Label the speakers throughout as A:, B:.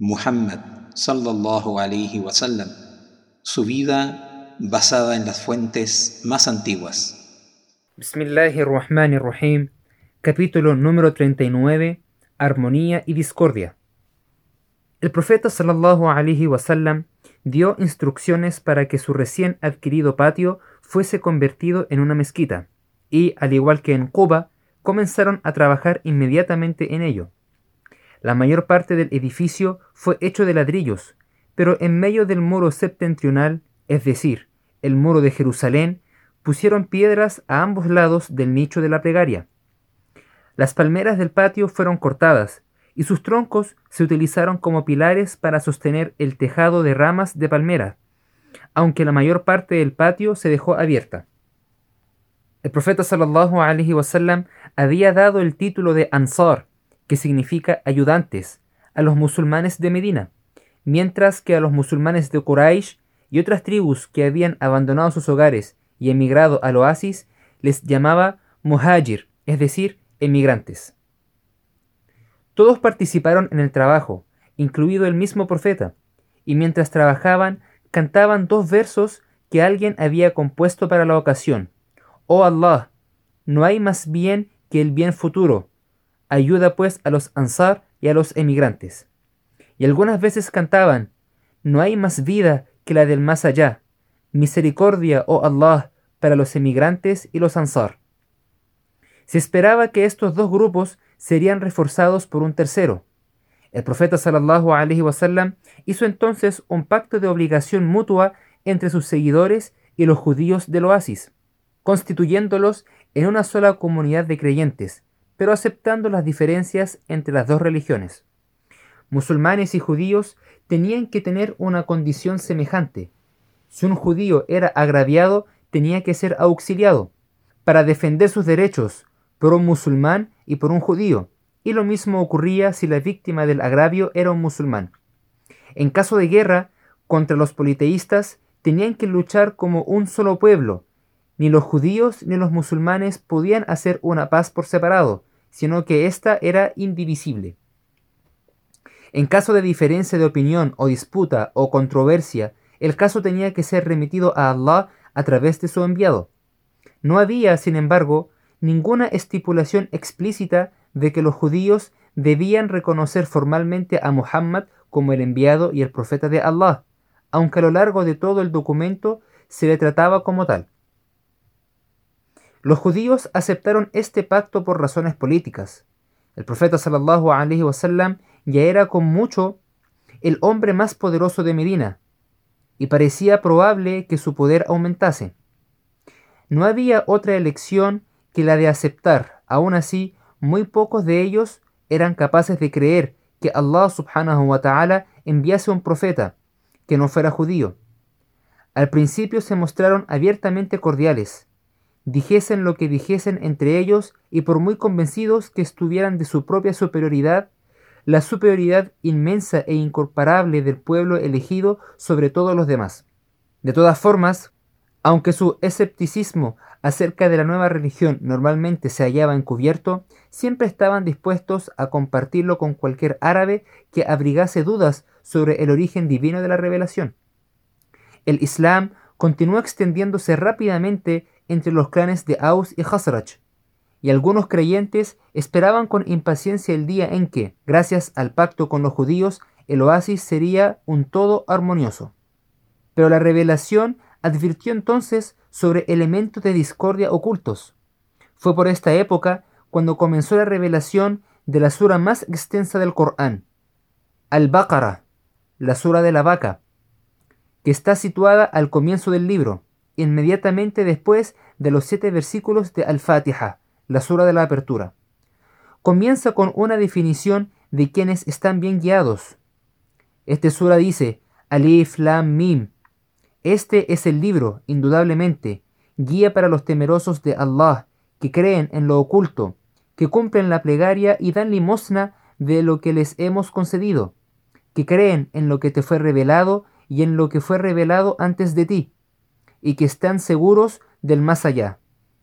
A: Muhammad sallallahu alayhi wasallam, su vida basada en las fuentes más antiguas.
B: Bismillahirrahmanirrahim. Capítulo número 39. Armonía y discordia. El profeta sallallahu alaihi wasallam dio instrucciones para que su recién adquirido patio fuese convertido en una mezquita, y, al igual que en Cuba, comenzaron a trabajar inmediatamente en ello. La mayor parte del edificio fue hecho de ladrillos, pero en medio del muro septentrional, es decir, el muro de Jerusalén, pusieron piedras a ambos lados del nicho de la plegaria. Las palmeras del patio fueron cortadas, y sus troncos se utilizaron como pilares para sostener el tejado de ramas de palmera, aunque la mayor parte del patio se dejó abierta. El profeta sallallahu alaihi wasallam había dado el título de Ansar que significa ayudantes, a los musulmanes de Medina, mientras que a los musulmanes de Quraysh y otras tribus que habían abandonado sus hogares y emigrado al oasis les llamaba muhajir, es decir, emigrantes. Todos participaron en el trabajo, incluido el mismo profeta, y mientras trabajaban cantaban dos versos que alguien había compuesto para la ocasión. Oh Allah, no hay más bien que el bien futuro, Ayuda pues a los ansar y a los emigrantes. Y algunas veces cantaban, No hay más vida que la del más allá. Misericordia, oh Allah, para los emigrantes y los ansar. Se esperaba que estos dos grupos serían reforzados por un tercero. El profeta sallallahu alaihi wasallam hizo entonces un pacto de obligación mutua entre sus seguidores y los judíos del oasis, constituyéndolos en una sola comunidad de creyentes, pero aceptando las diferencias entre las dos religiones. Musulmanes y judíos tenían que tener una condición semejante. Si un judío era agraviado, tenía que ser auxiliado para defender sus derechos por un musulmán y por un judío, y lo mismo ocurría si la víctima del agravio era un musulmán. En caso de guerra contra los politeístas, tenían que luchar como un solo pueblo. Ni los judíos ni los musulmanes podían hacer una paz por separado, sino que ésta era indivisible. En caso de diferencia de opinión o disputa o controversia, el caso tenía que ser remitido a Allah a través de su enviado. No había, sin embargo, ninguna estipulación explícita de que los judíos debían reconocer formalmente a Muhammad como el enviado y el profeta de Allah, aunque a lo largo de todo el documento se le trataba como tal. Los judíos aceptaron este pacto por razones políticas. El profeta sallallahu alaihi wasallam ya era con mucho el hombre más poderoso de Medina y parecía probable que su poder aumentase. No había otra elección que la de aceptar. Aún así, muy pocos de ellos eran capaces de creer que Allah subhanahu wa ta'ala enviase un profeta que no fuera judío. Al principio se mostraron abiertamente cordiales, dijesen lo que dijesen entre ellos y por muy convencidos que estuvieran de su propia superioridad, la superioridad inmensa e incomparable del pueblo elegido sobre todos los demás. De todas formas, aunque su escepticismo acerca de la nueva religión normalmente se hallaba encubierto, siempre estaban dispuestos a compartirlo con cualquier árabe que abrigase dudas sobre el origen divino de la revelación. El Islam continuó extendiéndose rápidamente entre los clanes de Aus y Khazraj, y algunos creyentes esperaban con impaciencia el día en que, gracias al pacto con los judíos, el oasis sería un todo armonioso. Pero la revelación advirtió entonces sobre elementos de discordia ocultos. Fue por esta época cuando comenzó la revelación de la sura más extensa del Corán, Al-Baqarah, la sura de la vaca, que está situada al comienzo del libro inmediatamente después de los siete versículos de Al-Fatiha, la sura de la apertura. Comienza con una definición de quienes están bien guiados. Este sura dice, Alif Lam Mim. Este es el libro, indudablemente, guía para los temerosos de Allah, que creen en lo oculto, que cumplen la plegaria y dan limosna de lo que les hemos concedido, que creen en lo que te fue revelado y en lo que fue revelado antes de ti y que están seguros del más allá.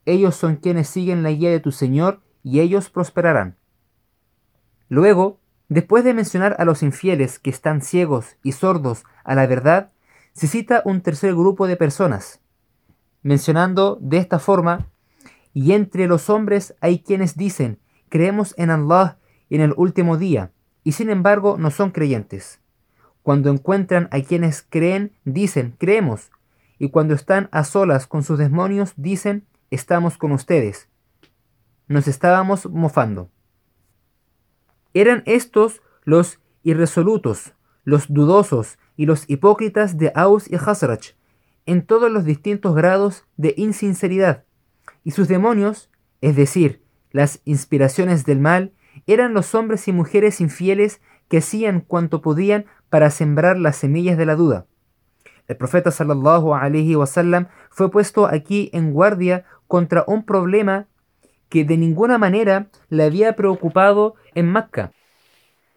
B: Ellos son quienes siguen la guía de tu Señor y ellos prosperarán. Luego, Después de mencionar a los infieles que están ciegos y sordos a la verdad, se cita un tercer grupo de personas, mencionando de esta forma, y entre los hombres hay quienes dicen, creemos en Allah en el último día, y sin embargo no son creyentes. Cuando encuentran a quienes creen, dicen, creemos, y cuando están a solas con sus demonios, dicen, estamos con ustedes. Nos estábamos mofando. Eran estos los irresolutos, los dudosos y los hipócritas de Aus y Hazrach, en todos los distintos grados de insinceridad, y sus demonios, es decir, las inspiraciones del mal, eran los hombres y mujeres infieles que hacían cuanto podían para sembrar las semillas de la duda. El profeta sallallahu alaihi wasallam fue puesto aquí en guardia contra un problema que de ninguna manera le había preocupado en Mecca.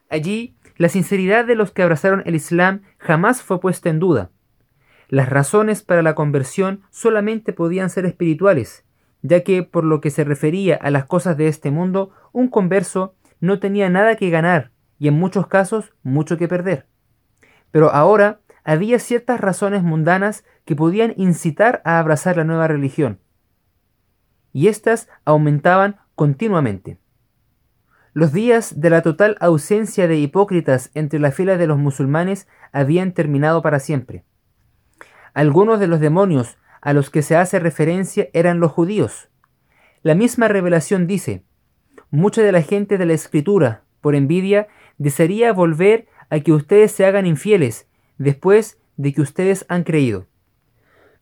B: Allí, la sinceridad de los que abrazaron el Islam jamás fue puesta en duda. Las razones para la conversión solamente podían ser espirituales, ya que por lo que se refería a las cosas de este mundo, un converso no tenía nada que ganar y en muchos casos mucho que perder. Pero ahora había ciertas razones mundanas que podían incitar a abrazar la nueva religión y éstas aumentaban continuamente. Los días de la total ausencia de hipócritas entre la fila de los musulmanes habían terminado para siempre. Algunos de los demonios a los que se hace referencia eran los judíos. La misma revelación dice, mucha de la gente de la escritura, por envidia, desearía volver a que ustedes se hagan infieles después de que ustedes han creído.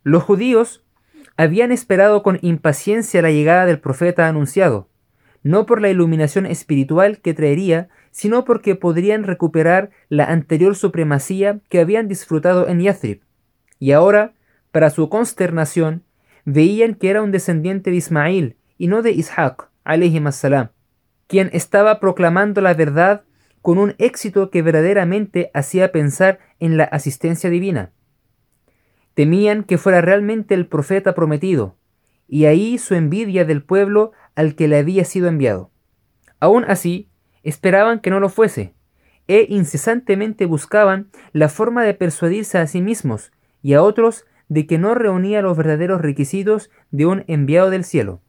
B: Los judíos habían esperado con impaciencia la llegada del profeta anunciado, no por la iluminación espiritual que traería, sino porque podrían recuperar la anterior supremacía que habían disfrutado en Yathrib. Y ahora, para su consternación, veían que era un descendiente de Ismail y no de Ishaq, quien estaba proclamando la verdad con un éxito que verdaderamente hacía pensar en la asistencia divina. Temían que fuera realmente el profeta prometido, y ahí su envidia del pueblo al que le había sido enviado. Aún así, esperaban que no lo fuese, e incesantemente buscaban la forma de persuadirse a sí mismos y a otros de que no reunía los verdaderos requisitos de un enviado del cielo.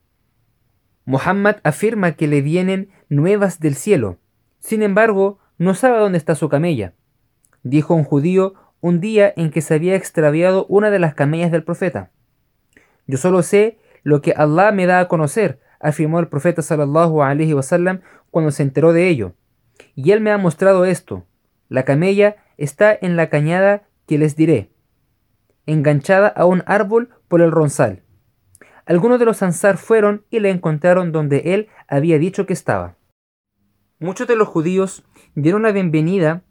B: Muhammad afirma que le vienen nuevas del cielo. Sin embargo, no sabe dónde está su camella. Dijo un judío un día en que se había extraviado una de las camellas del profeta. Yo solo sé lo que Allah me da a conocer, afirmó el profeta sallallahu alaihi wasallam cuando se enteró de ello. Y él me ha mostrado esto. La camella está en la cañada que les diré, enganchada a un árbol por el ronzal. Algunos de los ansar fueron y le encontraron donde él había dicho que estaba. Muchos de los judíos dieron la bienvenida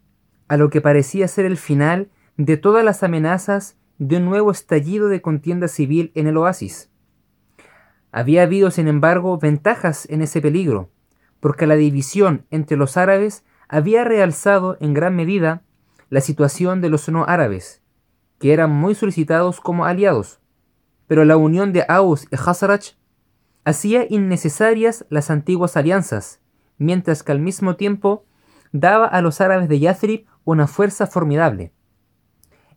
B: a lo que parecía ser el final de todas las amenazas de un nuevo estallido de contienda civil en el oasis. Había habido, sin embargo, ventajas en ese peligro, porque la división entre los árabes había realzado en gran medida la situación de los no árabes, que eran muy solicitados como aliados. Pero la unión de Aus y Hazarach hacía innecesarias las antiguas alianzas, mientras que al mismo tiempo daba a los árabes de Yathrib una fuerza formidable.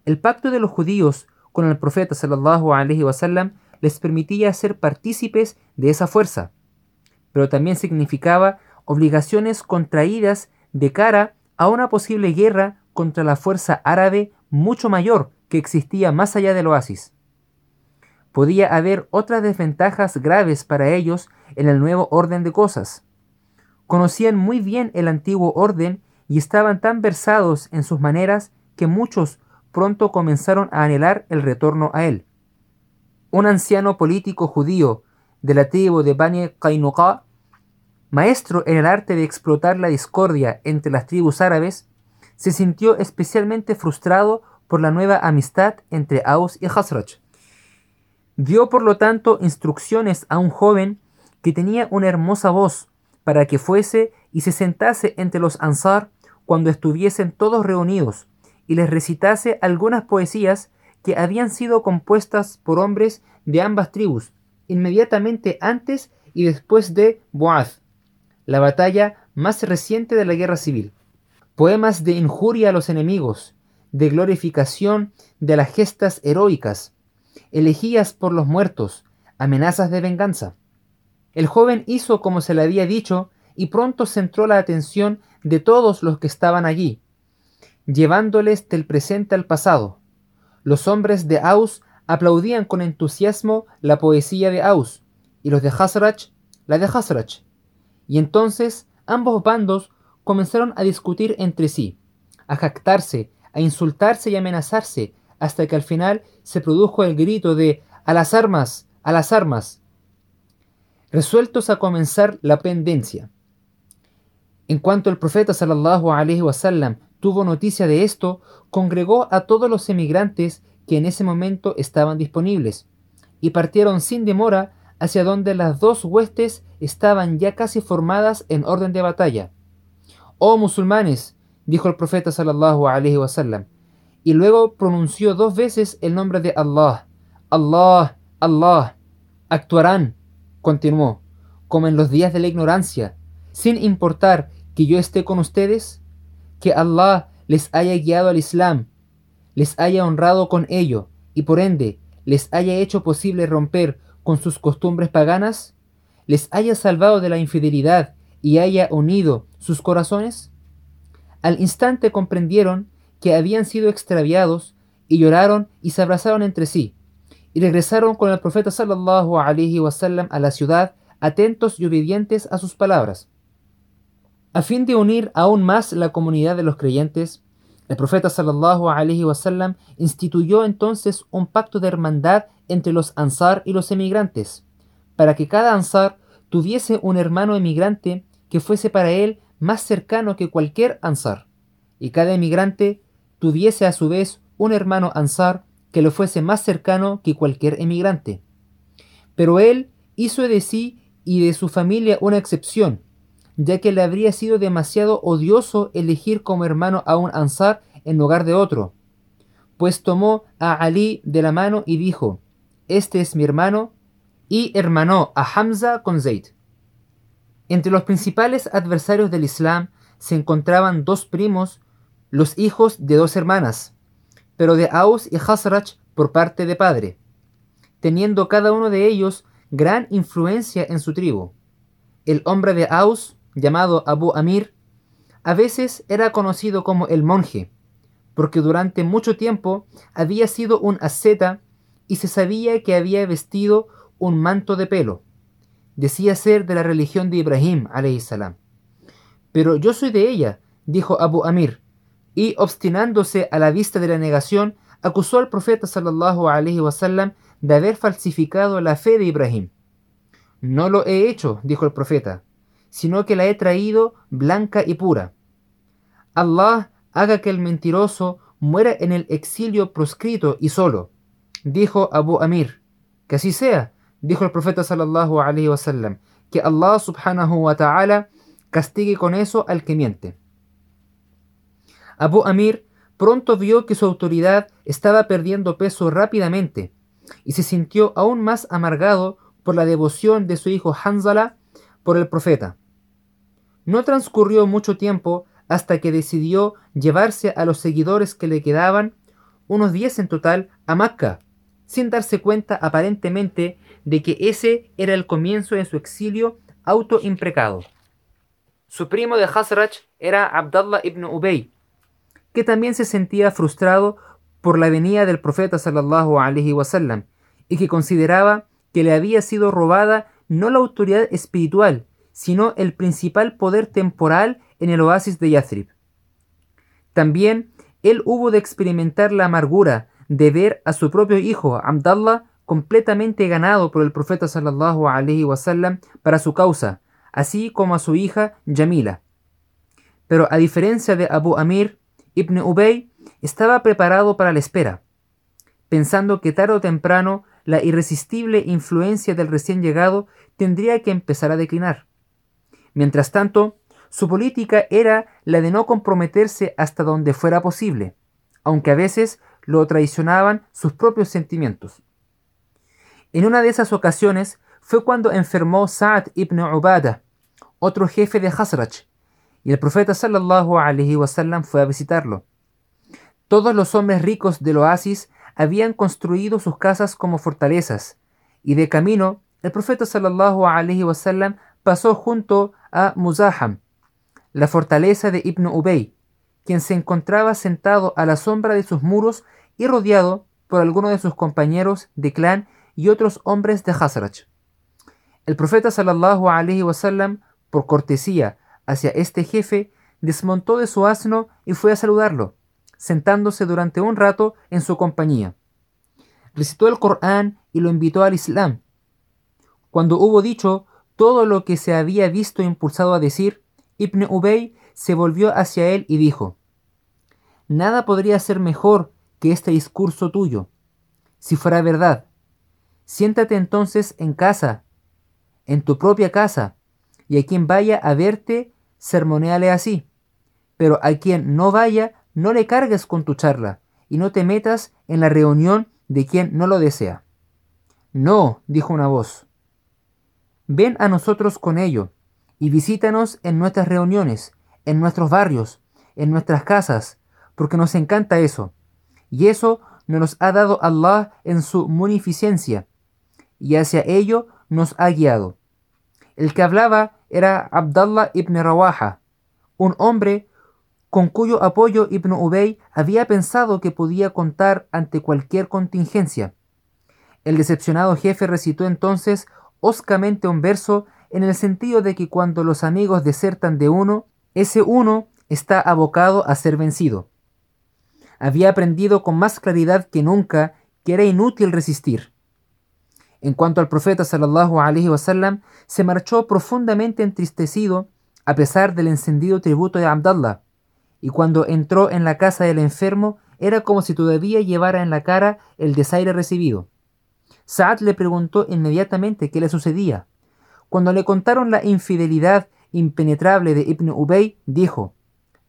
B: El pacto de los judíos con el profeta sallallahu alaihi wasallam les permitía ser partícipes de esa fuerza, pero también significaba obligaciones contraídas de cara a una posible guerra contra la fuerza árabe mucho mayor que existía más allá del oasis. Podía haber otras desventajas graves para ellos en el nuevo orden de cosas. Conocían muy bien el antiguo orden y estaban tan versados en sus maneras que muchos pronto comenzaron a anhelar el retorno a él. Un anciano político judío de la tribu de Bani Qainuqa, maestro en el arte de explotar la discordia entre las tribus árabes, se sintió especialmente frustrado por la nueva amistad entre Aus y Hazraj. Dio por lo tanto instrucciones a un joven que tenía una hermosa voz para que fuese y se sentase entre los Ansar cuando estuviesen todos reunidos y les recitase algunas poesías que habían sido compuestas por hombres de ambas tribus, inmediatamente antes y después de Boaz, la batalla más reciente de la guerra civil. poemas de injuria a los enemigos, de glorificación de las gestas heroicas, elegías por los muertos, amenazas de venganza. El joven hizo como se le había dicho y pronto centró la atención de todos los que estaban allí, llevándoles del presente al pasado. Los hombres de Aus aplaudían con entusiasmo la poesía de Aus y los de Hasrach la de Hasrach. Y entonces ambos bandos comenzaron a discutir entre sí, a jactarse, a insultarse y amenazarse, hasta que al final se produjo el grito de a las armas, a las armas, resueltos a comenzar la pendencia. En cuanto el profeta sallallahu alaihi wasallam tuvo noticia de esto, congregó a todos los emigrantes que en ese momento estaban disponibles y partieron sin demora hacia donde las dos huestes estaban ya casi formadas en orden de batalla. Oh musulmanes, dijo el profeta sallallahu alaihi wasallam, y luego pronunció dos veces el nombre de Allah. Allah, Allah. Actuarán, continuó, como en los días de la ignorancia, sin importar que yo esté con ustedes, que Allah les haya guiado al Islam, les haya honrado con ello y por ende les haya hecho posible romper con sus costumbres paganas, les haya salvado de la infidelidad y haya unido sus corazones? Al instante comprendieron que habían sido extraviados y lloraron y se abrazaron entre sí y regresaron con el profeta sallallahu alaihi wasallam a la ciudad atentos y obedientes a sus palabras. A fin de unir aún más la comunidad de los creyentes, el profeta sallallahu wasallam instituyó entonces un pacto de hermandad entre los ansar y los emigrantes, para que cada ansar tuviese un hermano emigrante que fuese para él más cercano que cualquier ansar, y cada emigrante tuviese a su vez un hermano ansar que le fuese más cercano que cualquier emigrante. Pero él hizo de sí y de su familia una excepción, ya que le habría sido demasiado odioso elegir como hermano a un ansar en lugar de otro. Pues tomó a Ali de la mano y dijo, Este es mi hermano, y hermanó a Hamza con Zayd. Entre los principales adversarios del Islam se encontraban dos primos, los hijos de dos hermanas, pero de Aus y Hasrach por parte de padre, teniendo cada uno de ellos gran influencia en su tribu. El hombre de Aus, llamado Abu Amir, a veces era conocido como el monje, porque durante mucho tiempo había sido un asceta y se sabía que había vestido un manto de pelo decía ser de la religión de Ibrahim salam. Pero yo soy de ella, dijo Abu Amir, y obstinándose a la vista de la negación, acusó al profeta sallallahu alaihi wasallam de haber falsificado la fe de Ibrahim. No lo he hecho, dijo el profeta, sino que la he traído blanca y pura. Allah haga que el mentiroso muera en el exilio proscrito y solo, dijo Abu Amir. Que así sea, Dijo el profeta sallallahu alaihi wasallam que Allah subhanahu wa ta'ala castigue con eso al que miente. Abu Amir pronto vio que su autoridad estaba perdiendo peso rápidamente y se sintió aún más amargado por la devoción de su hijo Hanzala por el profeta. No transcurrió mucho tiempo hasta que decidió llevarse a los seguidores que le quedaban, unos diez en total, a Macca, sin darse cuenta aparentemente de que ese era el comienzo de su exilio autoimprecado. Su primo de Hazrach era Abdallah ibn Ubay, que también se sentía frustrado por la venida del profeta sallallahu alaihi wasallam y que consideraba que le había sido robada no la autoridad espiritual, sino el principal poder temporal en el oasis de Yathrib. También él hubo de experimentar la amargura de ver a su propio hijo Abdallah completamente ganado por el profeta sallallahu alaihi wasallam para su causa, así como a su hija Yamila. Pero a diferencia de Abu Amir, Ibn Ubay estaba preparado para la espera, pensando que tarde o temprano la irresistible influencia del recién llegado tendría que empezar a declinar. Mientras tanto, su política era la de no comprometerse hasta donde fuera posible, aunque a veces lo traicionaban sus propios sentimientos. En una de esas ocasiones fue cuando enfermó Sa'd ibn Ubadah, otro jefe de Hasraj, y el profeta sallallahu alaihi wasallam fue a visitarlo. Todos los hombres ricos del oasis habían construido sus casas como fortalezas, y de camino el profeta sallallahu alaihi wasallam pasó junto a Muzaham, la fortaleza de Ibn Ubay, quien se encontraba sentado a la sombra de sus muros y rodeado por algunos de sus compañeros de clan y otros hombres de Hazraj. El profeta sallallahu alaihi wasallam, por cortesía hacia este jefe, desmontó de su asno y fue a saludarlo, sentándose durante un rato en su compañía. Recitó el Corán y lo invitó al Islam. Cuando hubo dicho todo lo que se había visto impulsado a decir, Ibn Ubay se volvió hacia él y dijo, Nada podría ser mejor que este discurso tuyo, si fuera verdad. Siéntate entonces en casa, en tu propia casa, y a quien vaya a verte, sermoneale así. Pero a quien no vaya, no le cargues con tu charla, y no te metas en la reunión de quien no lo desea. No, dijo una voz. Ven a nosotros con ello y visítanos en nuestras reuniones, en nuestros barrios, en nuestras casas, porque nos encanta eso. Y eso nos ha dado Allah en su munificencia, y hacia ello nos ha guiado. El que hablaba era Abdallah ibn Rawaha, un hombre con cuyo apoyo Ibn Ubay había pensado que podía contar ante cualquier contingencia. El decepcionado jefe recitó entonces oscamente un verso en el sentido de que cuando los amigos desertan de uno, ese uno está abocado a ser vencido. Había aprendido con más claridad que nunca que era inútil resistir. En cuanto al profeta sallallahu alaihi wasallam, se marchó profundamente entristecido a pesar del encendido tributo de Abdallah, y cuando entró en la casa del enfermo era como si todavía llevara en la cara el desaire recibido. Saad le preguntó inmediatamente qué le sucedía. Cuando le contaron la infidelidad impenetrable de Ibn Ubay, dijo,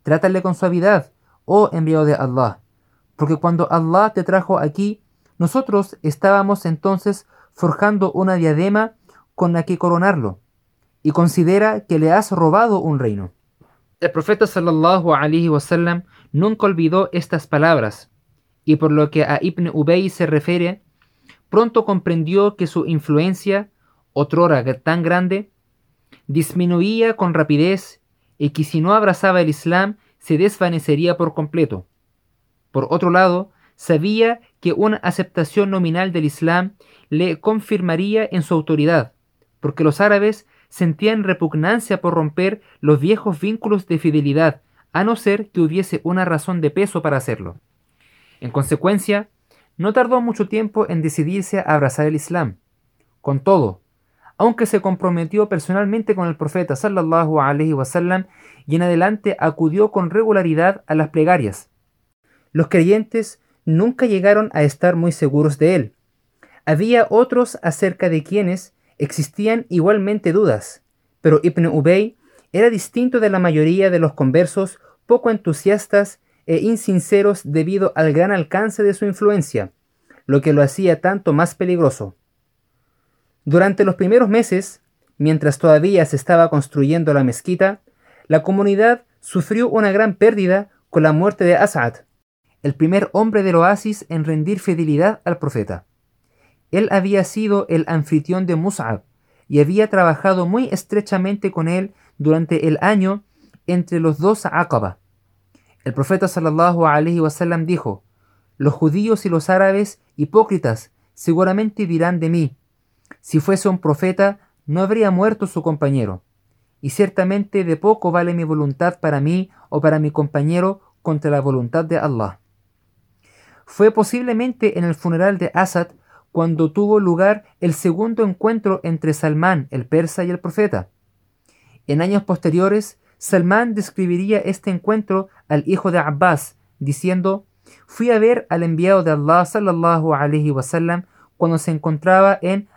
B: Trátale con suavidad, oh enviado de Allah, porque cuando Allah te trajo aquí, nosotros estábamos entonces forjando una diadema con la que coronarlo, y considera que le has robado un reino. El profeta sallallahu alaihi wasallam nunca olvidó estas palabras, y por lo que a Ibn Ubay se refiere, pronto comprendió que su influencia, otrora tan grande, disminuía con rapidez y que si no abrazaba el Islam se desvanecería por completo. Por otro lado, sabía que una aceptación nominal del Islam le confirmaría en su autoridad, porque los árabes sentían repugnancia por romper los viejos vínculos de fidelidad, a no ser que hubiese una razón de peso para hacerlo. En consecuencia, no tardó mucho tiempo en decidirse a abrazar el Islam. Con todo, aunque se comprometió personalmente con el profeta sallallahu alaihi wasallam y en adelante acudió con regularidad a las plegarias. Los creyentes nunca llegaron a estar muy seguros de él. Había otros acerca de quienes existían igualmente dudas, pero Ibn Ubay era distinto de la mayoría de los conversos poco entusiastas e insinceros debido al gran alcance de su influencia, lo que lo hacía tanto más peligroso. Durante los primeros meses, mientras todavía se estaba construyendo la mezquita, la comunidad sufrió una gran pérdida con la muerte de Asad, el primer hombre del oasis en rendir fidelidad al profeta. Él había sido el anfitrión de Mus'ab y había trabajado muy estrechamente con él durante el año entre los dos Aqaba, el profeta sallallahu alaihi wasallam dijo: Los judíos y los árabes hipócritas seguramente dirán de mí: Si fuese un profeta, no habría muerto su compañero. Y ciertamente de poco vale mi voluntad para mí o para mi compañero contra la voluntad de Allah. Fue posiblemente en el funeral de Asad cuando tuvo lugar el segundo encuentro entre Salmán, el persa, y el profeta. En años posteriores, Salmán describiría este encuentro al hijo de Abbas, diciendo, Fui a ver al enviado de Allah sallallahu alaihi wasallam cuando se encontraba en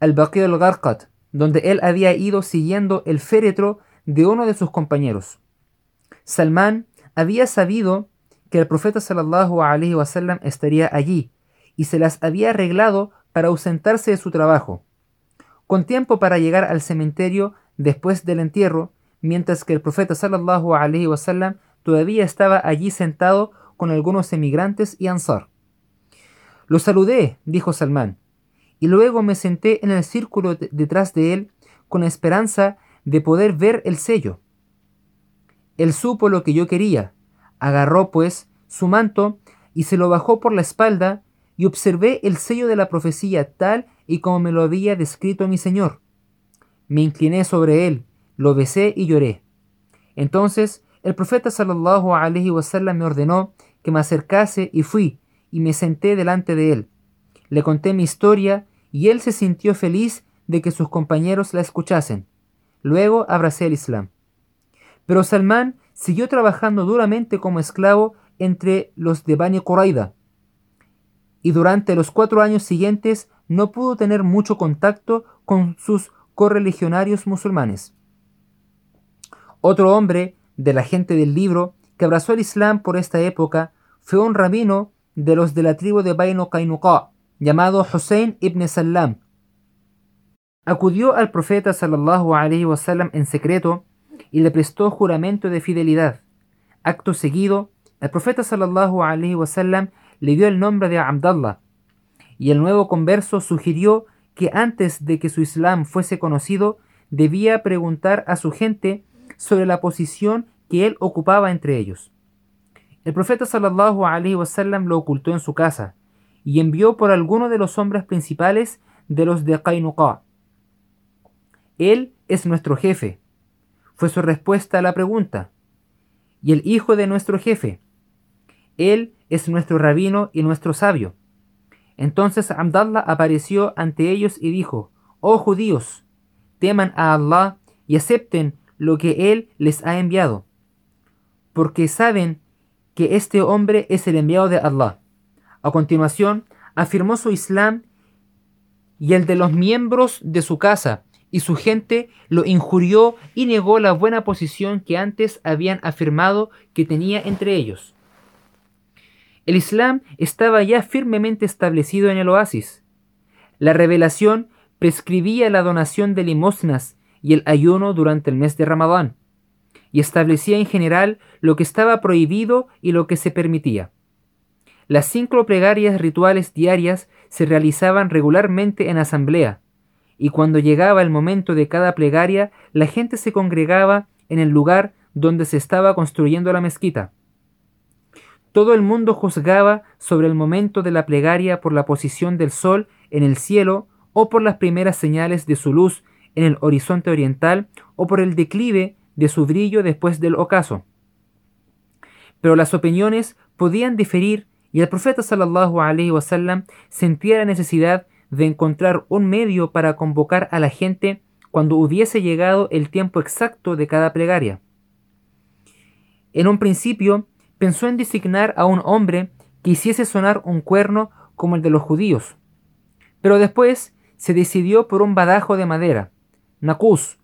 B: al-Baqi al-Gharqat, donde él había ido siguiendo el féretro de uno de sus compañeros. Salmán había sabido que el profeta sallallahu alaihi wasallam estaría allí y se las había arreglado para ausentarse de su trabajo. Con tiempo para llegar al cementerio después del entierro, mientras que el profeta sallallahu alaihi wasallam todavía estaba allí sentado con algunos emigrantes y ansar. Lo saludé, dijo Salmán, y luego me senté en el círculo detrás de él con esperanza de poder ver el sello. Él supo lo que yo quería, agarró pues su manto y se lo bajó por la espalda y observé el sello de la profecía tal y como me lo había descrito mi Señor. Me incliné sobre él, lo besé y lloré. Entonces el profeta sallallahu alaihi wasallam me ordenó que me acercase y fui y me senté delante de él. Le conté mi historia y él se sintió feliz de que sus compañeros la escuchasen. Luego abracé el Islam. Pero Salmán siguió trabajando duramente como esclavo entre los de Bani Quraida, y durante los cuatro años siguientes no pudo tener mucho contacto con sus correligionarios musulmanes. Otro hombre de la gente del libro que abrazó el Islam por esta época fue un rabino de los de la tribu de Baino Kainuqa, llamado Hussein ibn Salam. Acudió al profeta sallallahu en secreto y le prestó juramento de fidelidad. Acto seguido, el profeta sallallahu alaihi wasallam le dio el nombre de Abdallah, y el nuevo converso sugirió que antes de que su Islam fuese conocido, debía preguntar a su gente sobre la posición que él ocupaba entre ellos. El profeta sallallahu alaihi wasallam lo ocultó en su casa y envió por alguno de los hombres principales de los de Qainuqa. Él es nuestro jefe, fue su respuesta a la pregunta. Y el hijo de nuestro jefe. Él es nuestro rabino y nuestro sabio. Entonces Abdallah apareció ante ellos y dijo, Oh judíos, teman a Allah y acepten lo que Él les ha enviado, porque saben que este hombre es el enviado de Allah. A continuación, afirmó su Islam y el de los miembros de su casa, y su gente lo injurió y negó la buena posición que antes habían afirmado que tenía entre ellos. El Islam estaba ya firmemente establecido en el oasis. La revelación prescribía la donación de limosnas y el ayuno durante el mes de Ramadán, y establecía en general lo que estaba prohibido y lo que se permitía. Las cinco plegarias rituales diarias se realizaban regularmente en asamblea, y cuando llegaba el momento de cada plegaria, la gente se congregaba en el lugar donde se estaba construyendo la mezquita. Todo el mundo juzgaba sobre el momento de la plegaria por la posición del sol en el cielo o por las primeras señales de su luz en el horizonte oriental o por el declive de su brillo después del ocaso. Pero las opiniones podían diferir y el profeta sallallahu alaihi wasallam sentía la necesidad de encontrar un medio para convocar a la gente cuando hubiese llegado el tiempo exacto de cada plegaria. En un principio pensó en designar a un hombre que hiciese sonar un cuerno como el de los judíos, pero después se decidió por un badajo de madera, nacus,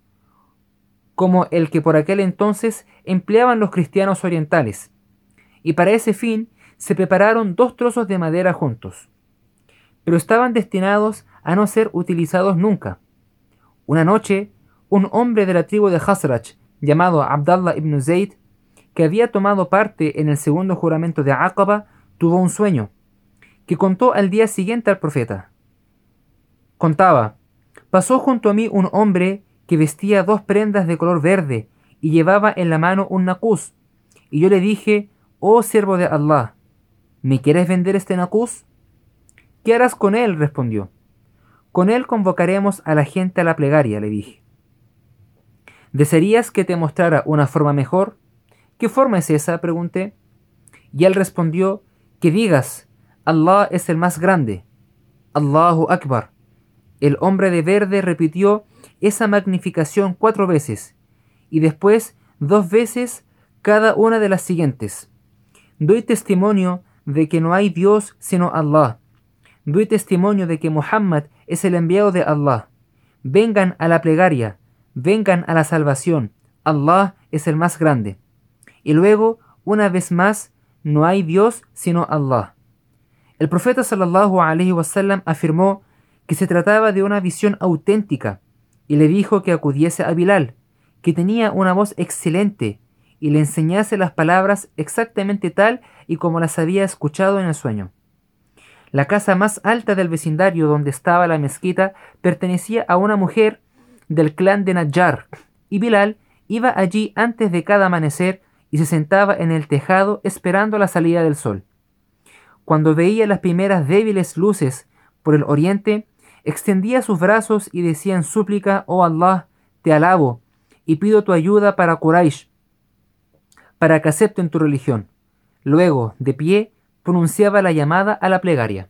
B: como el que por aquel entonces empleaban los cristianos orientales, y para ese fin se prepararon dos trozos de madera juntos pero estaban destinados a no ser utilizados nunca. Una noche, un hombre de la tribu de Hasraj, llamado Abdallah ibn Zayd, que había tomado parte en el segundo juramento de Aqaba, tuvo un sueño, que contó al día siguiente al profeta. Contaba, pasó junto a mí un hombre que vestía dos prendas de color verde y llevaba en la mano un nacuz, y yo le dije, oh siervo de Allah, ¿me quieres vender este nacuz? ¿Qué harás con él? respondió. Con él convocaremos a la gente a la plegaria, le dije. ¿Desearías que te mostrara una forma mejor? ¿Qué forma es esa? pregunté. Y él respondió, que digas, Allah es el más grande. Allahu Akbar. El hombre de verde repitió esa magnificación cuatro veces, y después dos veces cada una de las siguientes. Doy testimonio de que no hay Dios sino Allah doy testimonio de que Muhammad es el enviado de Allah. Vengan a la plegaria, vengan a la salvación. Allah es el más grande. Y luego, una vez más, no hay Dios sino Allah. El profeta sallallahu alaihi wasallam afirmó que se trataba de una visión auténtica y le dijo que acudiese a Bilal, que tenía una voz excelente y le enseñase las palabras exactamente tal y como las había escuchado en el sueño. La casa más alta del vecindario donde estaba la mezquita pertenecía a una mujer del clan de Najjar, y Bilal iba allí antes de cada amanecer y se sentaba en el tejado esperando la salida del sol. Cuando veía las primeras débiles luces por el oriente, extendía sus brazos y decía en súplica, Oh Allah, te alabo y pido tu ayuda para Quraysh, para que acepten tu religión. Luego, de pie, pronunciaba la llamada a la plegaria.